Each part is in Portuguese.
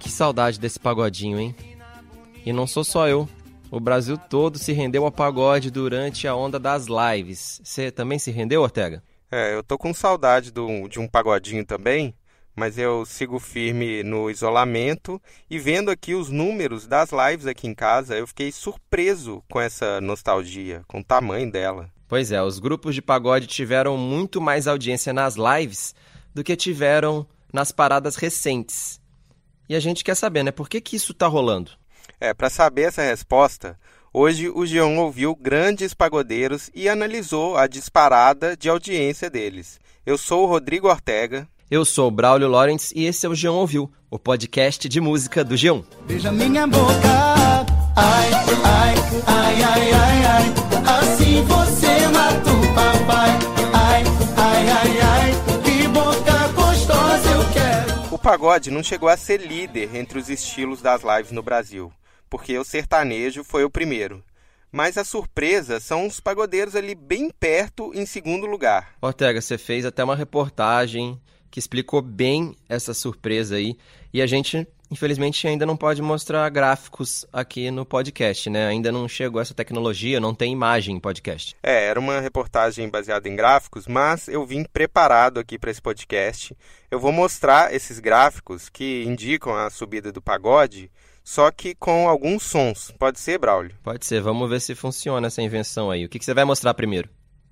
Que saudade desse pagodinho, hein? E não sou só eu. O Brasil todo se rendeu ao pagode durante a onda das lives. Você também se rendeu, Ortega? É, eu tô com saudade do, de um pagodinho também, mas eu sigo firme no isolamento e vendo aqui os números das lives aqui em casa, eu fiquei surpreso com essa nostalgia, com o tamanho dela. Pois é, os grupos de pagode tiveram muito mais audiência nas lives do que tiveram nas paradas recentes. E a gente quer saber, né? Por que, que isso tá rolando? É, para saber essa resposta, hoje o Geon ouviu grandes pagodeiros e analisou a disparada de audiência deles. Eu sou o Rodrigo Ortega. Eu sou o Braulio Lawrence e esse é o Geon Ouviu, o podcast de música do Geon. Beija minha boca. Ai, ai, ai, ai, ai, ai. Assim você mata o papai. Pagode não chegou a ser líder entre os estilos das lives no Brasil porque o sertanejo foi o primeiro. Mas a surpresa são os pagodeiros ali bem perto, em segundo lugar. Ortega, você fez até uma reportagem que explicou bem essa surpresa aí. E a gente, infelizmente, ainda não pode mostrar gráficos aqui no podcast, né? Ainda não chegou essa tecnologia, não tem imagem em podcast. É, era uma reportagem baseada em gráficos, mas eu vim preparado aqui para esse podcast. Eu vou mostrar esses gráficos que indicam a subida do pagode só que com alguns sons. Pode ser, Braulio? Pode ser. Vamos ver se funciona essa invenção aí. O que, que você vai mostrar primeiro?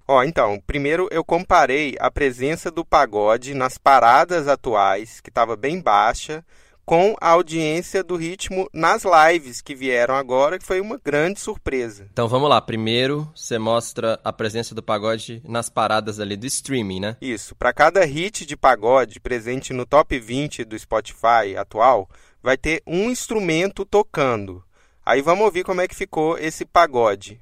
Ó, então, primeiro eu comparei a presença do pagode nas paradas atuais, que estava bem baixa, com a audiência do ritmo nas lives que vieram agora, que foi uma grande surpresa. Então vamos lá. Primeiro você mostra a presença do pagode nas paradas ali do streaming, né? Isso. Para cada hit de pagode presente no top 20 do Spotify atual, vai ter um instrumento tocando. Aí vamos ouvir como é que ficou esse pagode.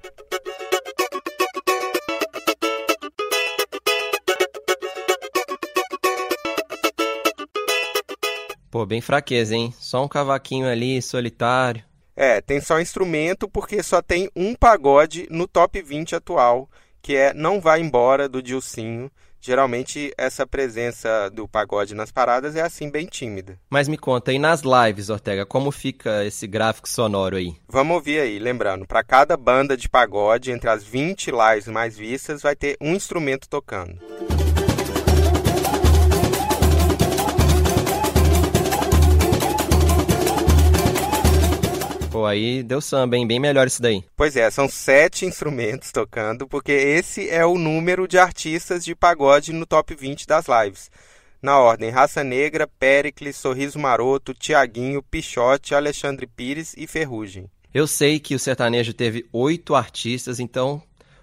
Pô, bem fraqueza, hein? Só um cavaquinho ali, solitário. É, tem só instrumento porque só tem um pagode no top 20 atual, que é Não Vai Embora, do Dilcinho, geralmente essa presença do pagode nas paradas é assim bem tímida. Mas me conta, e nas lives, Ortega, como fica esse gráfico sonoro aí? Vamos ouvir aí, lembrando, para cada banda de pagode, entre as 20 lives mais vistas, vai ter um instrumento tocando. Pô, aí deu samba, hein? Bem melhor isso daí. Pois é, são sete instrumentos tocando, porque esse é o número de artistas de pagode no top 20 das lives. Na ordem, Raça Negra, Pericles, Sorriso Maroto, Tiaguinho, Pichote, Alexandre Pires e Ferrugem. Eu sei que o sertanejo teve oito artistas, então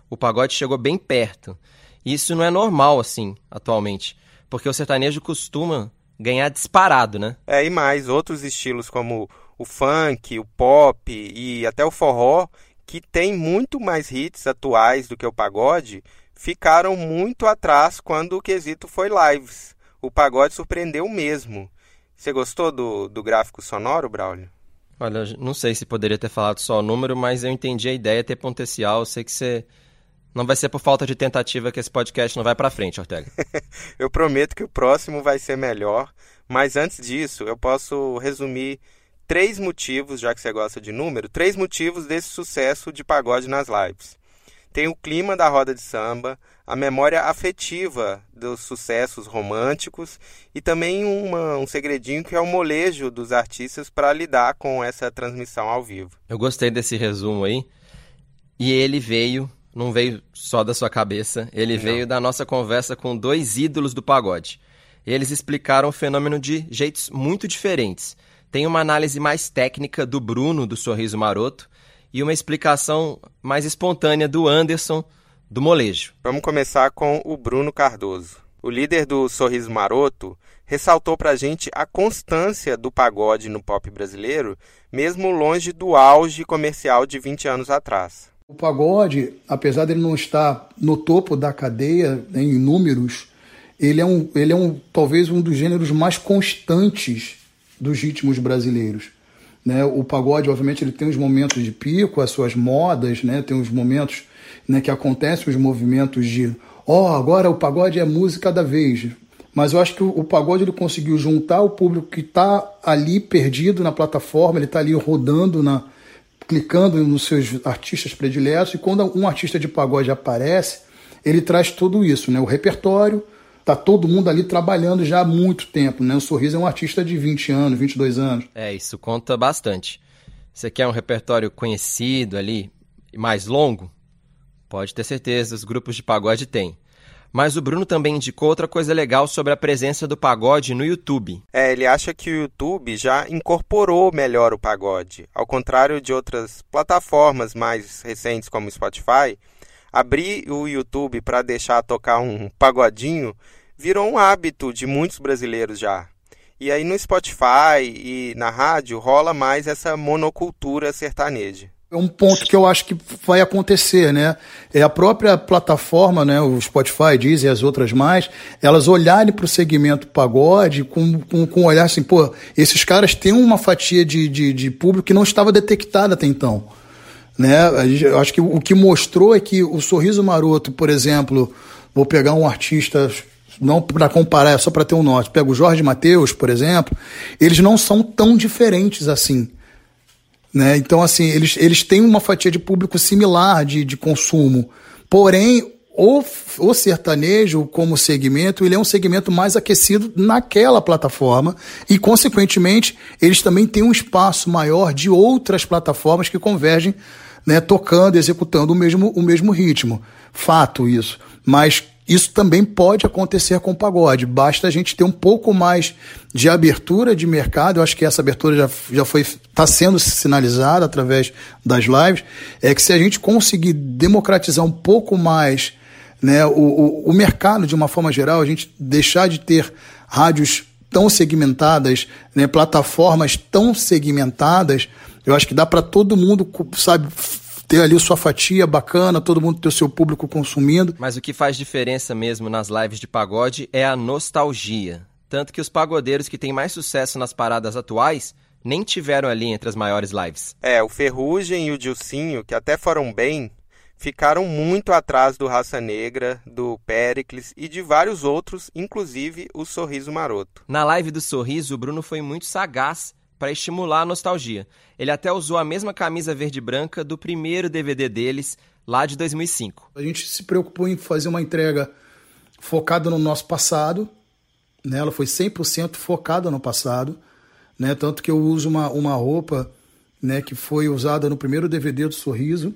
o pagode chegou bem perto. Isso não é normal, assim, atualmente, porque o sertanejo costuma ganhar disparado, né? É, e mais, outros estilos como o funk, o pop e até o forró, que tem muito mais hits atuais do que o pagode, ficaram muito atrás quando o quesito foi lives. O pagode surpreendeu mesmo. Você gostou do, do gráfico sonoro, Braulio? Olha, não sei se poderia ter falado só o número, mas eu entendi a ideia, ter potencial. Eu sei que você. Não vai ser por falta de tentativa que esse podcast não vai para frente, Ortega. eu prometo que o próximo vai ser melhor, mas antes disso, eu posso resumir três motivos, já que você gosta de número, três motivos desse sucesso de pagode nas lives. Tem o clima da roda de samba, a memória afetiva dos sucessos românticos e também uma, um segredinho que é o molejo dos artistas para lidar com essa transmissão ao vivo. Eu gostei desse resumo aí. E ele veio, não veio só da sua cabeça, ele não. veio da nossa conversa com dois ídolos do pagode. Eles explicaram o fenômeno de jeitos muito diferentes. Tem uma análise mais técnica do Bruno, do Sorriso Maroto, e uma explicação mais espontânea do Anderson, do Molejo. Vamos começar com o Bruno Cardoso. O líder do Sorriso Maroto ressaltou para a gente a constância do pagode no pop brasileiro, mesmo longe do auge comercial de 20 anos atrás. O pagode, apesar de ele não estar no topo da cadeia né, em números, ele é, um, ele é um, talvez um dos gêneros mais constantes dos ritmos brasileiros. Né? O pagode, obviamente, ele tem os momentos de pico, as suas modas, né? tem os momentos né, que acontecem os movimentos de ó, oh, agora o pagode é música da vez. mas eu acho que o, o pagode ele conseguiu juntar o público que está ali perdido na plataforma, ele está ali rodando na clicando nos seus artistas prediletos e quando um artista de pagode aparece, ele traz tudo isso, né? O repertório, tá todo mundo ali trabalhando já há muito tempo, né? O Sorriso é um artista de 20 anos, 22 anos. É, isso conta bastante. Você quer um repertório conhecido ali, mais longo? Pode ter certeza, os grupos de pagode têm. Mas o Bruno também indicou outra coisa legal sobre a presença do pagode no YouTube. É, ele acha que o YouTube já incorporou melhor o pagode. Ao contrário de outras plataformas mais recentes como o Spotify, abrir o YouTube para deixar tocar um pagodinho virou um hábito de muitos brasileiros já. E aí no Spotify e na rádio rola mais essa monocultura sertaneja. É um ponto que eu acho que vai acontecer, né? É a própria plataforma, né? O Spotify, diz e as outras mais, elas olharem para o segmento pagode com, com, com um olhar assim, pô, esses caras têm uma fatia de, de, de público que não estava detectada até então. Né? Eu acho que o que mostrou é que o Sorriso Maroto, por exemplo, vou pegar um artista, não para comparar, é só para ter um norte, pega o Jorge Mateus, por exemplo, eles não são tão diferentes assim. Né? Então, assim, eles, eles têm uma fatia de público similar de, de consumo. Porém, o, o sertanejo, como segmento, ele é um segmento mais aquecido naquela plataforma e, consequentemente, eles também têm um espaço maior de outras plataformas que convergem, né, tocando, executando o mesmo, o mesmo ritmo. Fato isso. Mas isso também pode acontecer com o pagode. Basta a gente ter um pouco mais de abertura de mercado. Eu acho que essa abertura já, já foi está sendo sinalizada através das lives. É que se a gente conseguir democratizar um pouco mais né, o, o, o mercado de uma forma geral, a gente deixar de ter rádios tão segmentadas, né, plataformas tão segmentadas, eu acho que dá para todo mundo, sabe, ter ali sua fatia bacana, todo mundo ter o seu público consumindo. Mas o que faz diferença mesmo nas lives de pagode é a nostalgia. Tanto que os pagodeiros que têm mais sucesso nas paradas atuais nem tiveram ali entre as maiores lives. É, o Ferrugem e o Dilcinho, que até foram bem, ficaram muito atrás do Raça Negra, do Pericles e de vários outros, inclusive o Sorriso Maroto. Na live do Sorriso, o Bruno foi muito sagaz para estimular a nostalgia. Ele até usou a mesma camisa verde e branca do primeiro DVD deles, lá de 2005. A gente se preocupou em fazer uma entrega focada no nosso passado, né? ela foi 100% focada no passado, né? tanto que eu uso uma, uma roupa né, que foi usada no primeiro DVD do Sorriso,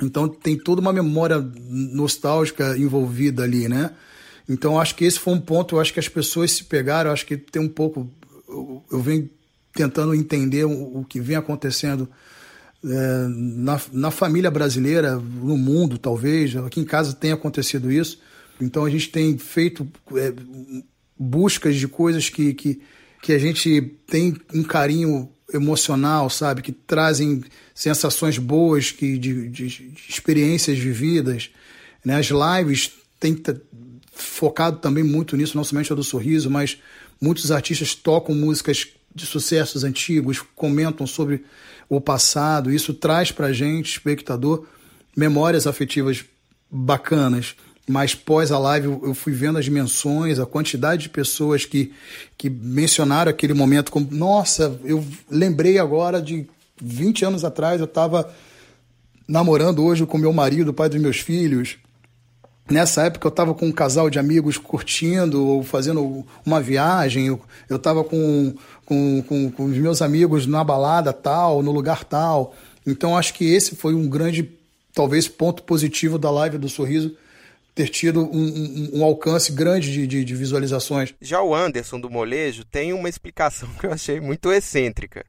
então tem toda uma memória nostálgica envolvida ali, né? Então acho que esse foi um ponto, eu acho que as pessoas se pegaram, acho que tem um pouco. Eu, eu venho tentando entender o, que vem acontecendo é, na, na família brasileira, no mundo, talvez. Aqui em casa tem acontecido isso. Então a gente tem feito é, buscas de coisas que, que, que a gente tem um carinho emocional, sabe? Que trazem sensações boas, que, de, de, de experiências vividas. Né? As lives têm focado também muito nisso, não somente a do Sorriso, mas muitos artistas tocam músicas de sucessos antigos, comentam sobre o passado. Isso traz para a gente, espectador, memórias afetivas bacanas. Mas pós a live eu fui vendo as dimensões, a quantidade de pessoas que, que mencionaram aquele momento como, nossa, eu lembrei agora de 20 anos atrás, eu estava namorando hoje com meu marido, pai dos meus filhos. Nessa época eu estava com um casal de amigos curtindo ou fazendo uma viagem, eu estava com, com, com, com os meus amigos na balada tal, no lugar tal. Então acho que esse foi um grande, talvez, ponto positivo da live do Sorriso, ter tido um, um, um alcance grande de, de, de, visualizações. Já o Anderson do Molejo tem uma explicação que eu achei muito excêntrica.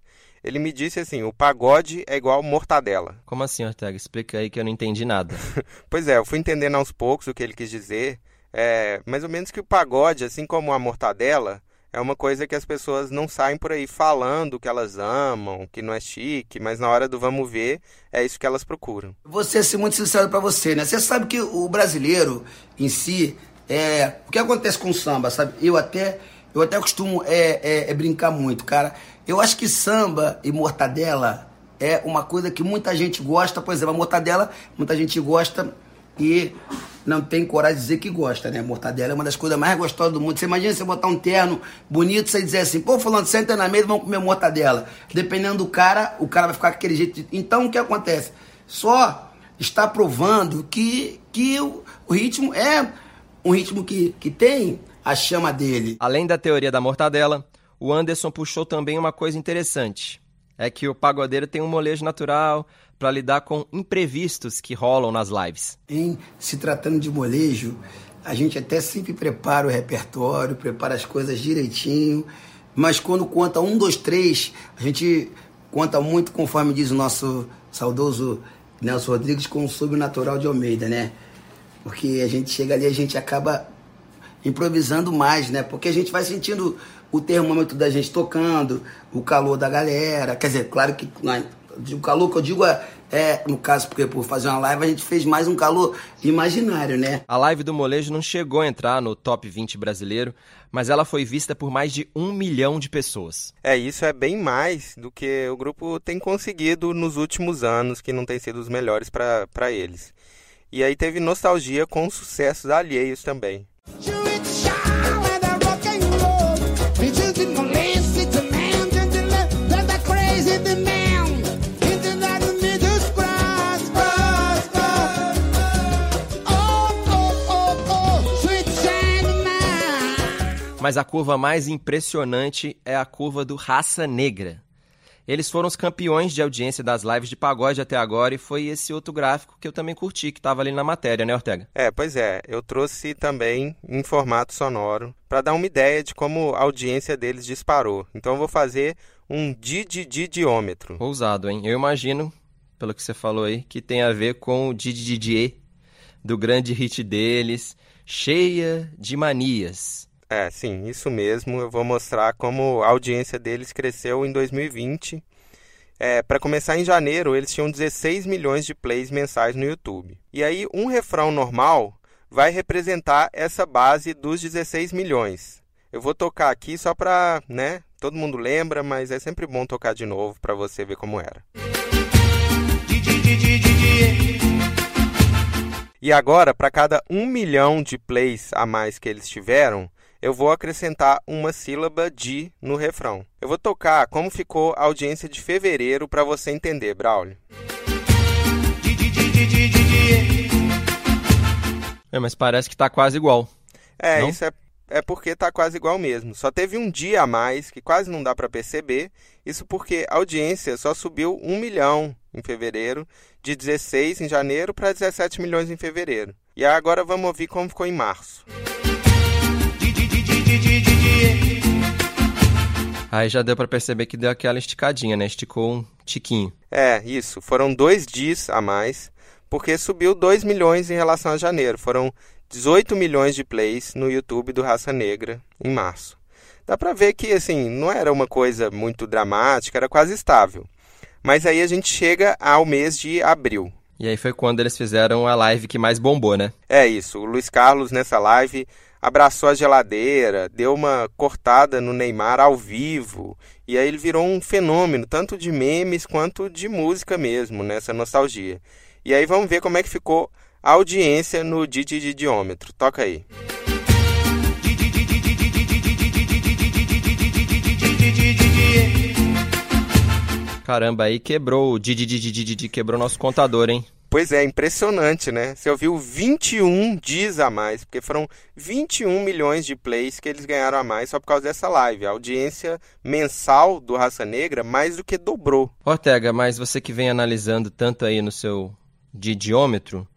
Ele me disse assim: o pagode é igual mortadela. Como assim, Ortega? Explica aí que eu não entendi nada. pois é, eu fui entendendo aos poucos o que ele quis dizer. É, mais ou menos que o pagode, assim como a mortadela, é uma coisa que as pessoas não saem por aí falando que elas amam, que não é chique, mas na hora do vamos ver, é isso que elas procuram. Vou ser assim, muito sincero para você, né? Você sabe que o brasileiro em si, é, o que acontece com o samba, sabe? Eu até, eu até costumo é, é, é brincar muito, cara. Eu acho que samba e mortadela é uma coisa que muita gente gosta. Por exemplo, a mortadela, muita gente gosta e não tem coragem de dizer que gosta, né? Mortadela é uma das coisas mais gostosas do mundo. Você imagina você botar um terno bonito, você dizer assim, pô, falando, senta na mesa, vamos comer mortadela. Dependendo do cara, o cara vai ficar aquele jeito. Então, o que acontece? Só está provando que, que o, o ritmo é um ritmo que, que tem a chama dele. Além da teoria da mortadela, o Anderson puxou também uma coisa interessante. É que o pagodeiro tem um molejo natural para lidar com imprevistos que rolam nas lives. Em se tratando de molejo, a gente até sempre prepara o repertório, prepara as coisas direitinho, mas quando conta um, dois, três, a gente conta muito conforme diz o nosso saudoso Nelson Rodrigues com o sobrenatural de Almeida, né? Porque a gente chega ali, a gente acaba improvisando mais, né? Porque a gente vai sentindo o termômetro da gente tocando, o calor da galera. Quer dizer, claro que o calor que eu digo é, é, no caso, porque por fazer uma live a gente fez mais um calor imaginário, né? A live do molejo não chegou a entrar no top 20 brasileiro, mas ela foi vista por mais de um milhão de pessoas. É, isso é bem mais do que o grupo tem conseguido nos últimos anos, que não tem sido os melhores para eles. E aí teve nostalgia com sucessos alheios também. Mas a curva mais impressionante é a curva do Raça Negra. Eles foram os campeões de audiência das lives de pagode até agora e foi esse outro gráfico que eu também curti, que estava ali na matéria, né, Ortega? É, pois é. Eu trouxe também em formato sonoro para dar uma ideia de como a audiência deles disparou. Então eu vou fazer um dididiômetro. Ousado, hein? Eu imagino, pelo que você falou aí, que tem a ver com o Didididie do grande hit deles, Cheia de Manias. É, sim, isso mesmo. Eu vou mostrar como a audiência deles cresceu em 2020. É, para começar, em janeiro, eles tinham 16 milhões de plays mensais no YouTube. E aí, um refrão normal vai representar essa base dos 16 milhões. Eu vou tocar aqui só para, né? Todo mundo lembra, mas é sempre bom tocar de novo para você ver como era. E agora, para cada um milhão de plays a mais que eles tiveram, eu vou acrescentar uma sílaba de no refrão. Eu vou tocar como ficou a audiência de fevereiro para você entender, Braulio. É, mas parece que está quase igual. É, não? isso é, é porque está quase igual mesmo. Só teve um dia a mais, que quase não dá para perceber. Isso porque a audiência só subiu um milhão em fevereiro, de 16 em janeiro para 17 milhões em fevereiro. E agora vamos ouvir como ficou em março. Aí já deu para perceber que deu aquela esticadinha, né? Esticou um tiquinho. É, isso. Foram dois dias a mais, porque subiu 2 milhões em relação a janeiro. Foram 18 milhões de plays no YouTube do Raça Negra em março. Dá para ver que, assim, não era uma coisa muito dramática, era quase estável. Mas aí a gente chega ao mês de abril. E aí foi quando eles fizeram a live que mais bombou, né? É isso. O Luiz Carlos, nessa live, abraçou a geladeira, deu uma cortada no Neymar ao vivo. E aí ele virou um fenômeno, tanto de memes quanto de música mesmo, nessa nostalgia. E aí vamos ver como é que ficou a audiência no Dididiômetro. Toca aí. Caramba, aí quebrou o Didi, quebrou nosso contador, hein? Pois é, impressionante, né? Você ouviu 21 dias a mais, porque foram 21 milhões de plays que eles ganharam a mais só por causa dessa live. A audiência mensal do Raça Negra mais do que dobrou. Ortega, mas você que vem analisando tanto aí no seu didiômetro,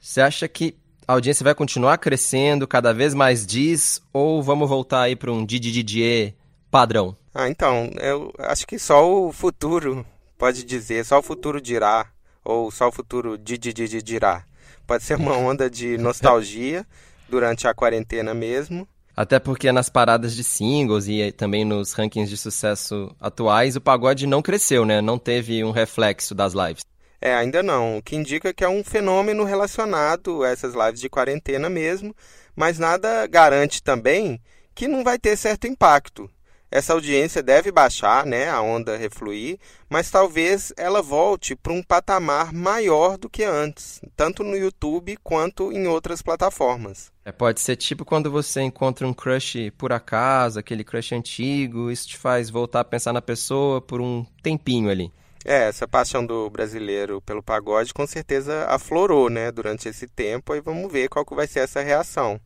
você acha que a audiência vai continuar crescendo, cada vez mais diz, ou vamos voltar aí para um Didi padrão? Ah, então, eu acho que só o futuro pode dizer, só o futuro dirá ou só o futuro dirá. Pode ser uma onda de nostalgia durante a quarentena mesmo. Até porque nas paradas de singles e também nos rankings de sucesso atuais, o pagode não cresceu, né? Não teve um reflexo das lives. É, ainda não. O que indica que é um fenômeno relacionado a essas lives de quarentena mesmo, mas nada garante também que não vai ter certo impacto. Essa audiência deve baixar, né, a onda refluir, mas talvez ela volte para um patamar maior do que antes, tanto no YouTube quanto em outras plataformas. É, pode ser tipo quando você encontra um crush por acaso, aquele crush antigo, isso te faz voltar a pensar na pessoa por um tempinho ali. É, essa paixão do brasileiro pelo pagode com certeza aflorou, né, durante esse tempo, e vamos ver qual que vai ser essa reação.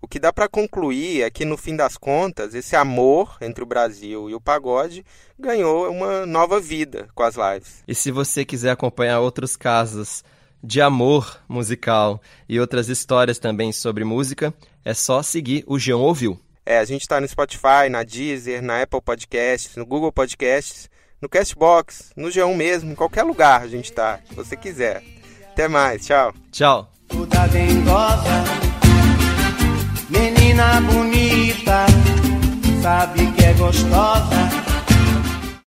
O que dá para concluir é que, no fim das contas, esse amor entre o Brasil e o pagode ganhou uma nova vida com as lives. E se você quiser acompanhar outros casos de amor musical e outras histórias também sobre música, é só seguir o Geão Ouviu. É, a gente está no Spotify, na Deezer, na Apple Podcasts, no Google Podcasts, no Castbox, no G1 mesmo, em qualquer lugar a gente está, se você quiser. Até mais, tchau. Tchau. Menina bonita, sabe que é gostosa